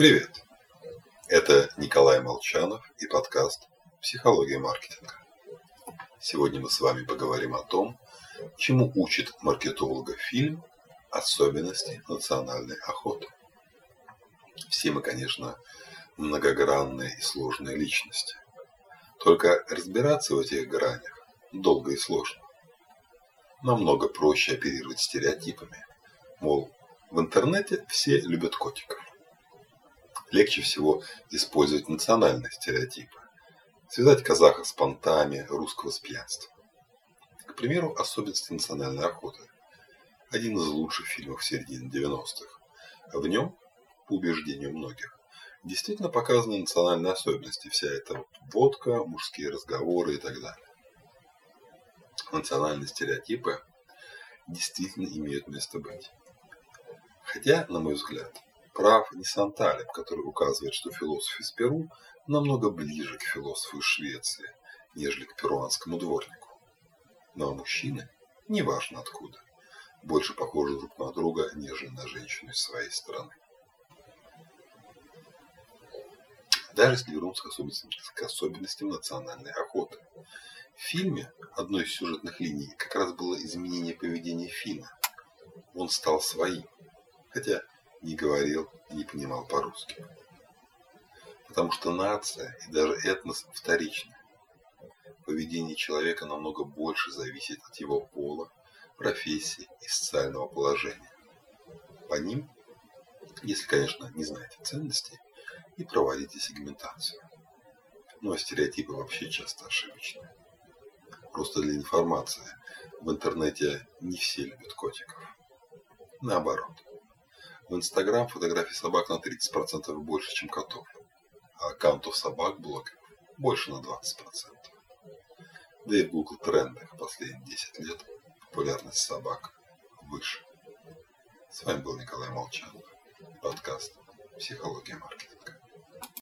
Привет! Это Николай Молчанов и подкаст «Психология маркетинга». Сегодня мы с вами поговорим о том, чему учит маркетолога фильм «Особенности национальной охоты». Все мы, конечно, многогранные и сложные личности. Только разбираться в этих гранях долго и сложно. Намного проще оперировать стереотипами. Мол, в интернете все любят котиков. Легче всего использовать национальные стереотипы. Связать казаха с понтами, русского с пьянством. К примеру, особенности национальной охоты. Один из лучших фильмов середины 90-х. В нем, по убеждению многих, действительно показаны национальные особенности. Вся эта водка, мужские разговоры и так далее. Национальные стереотипы действительно имеют место быть. Хотя, на мой взгляд, прав не Санталев, который указывает, что философ из Перу намного ближе к философу из Швеции, нежели к перуанскому дворнику. Но мужчины, неважно откуда, больше похожи друг на друга, нежели на женщину из своей страны. Даже если вернуться к особенностям, к особенностям национальной охоты. В фильме одной из сюжетных линий как раз было изменение поведения Фина. Он стал своим. Хотя не говорил и не понимал по-русски. Потому что нация и даже этнос вторичны. Поведение человека намного больше зависит от его пола, профессии и социального положения. По ним, если, конечно, не знаете ценностей, и проводите сегментацию. Ну а стереотипы вообще часто ошибочны. Просто для информации, в интернете не все любят котиков. Наоборот. В Инстаграм фотографий собак на 30% больше, чем котов, а аккаунтов собак-блогеров больше на 20%. Да и в Google трендах последние 10 лет популярность собак выше. С вами был Николай Молчанов. Подкаст «Психология маркетинга».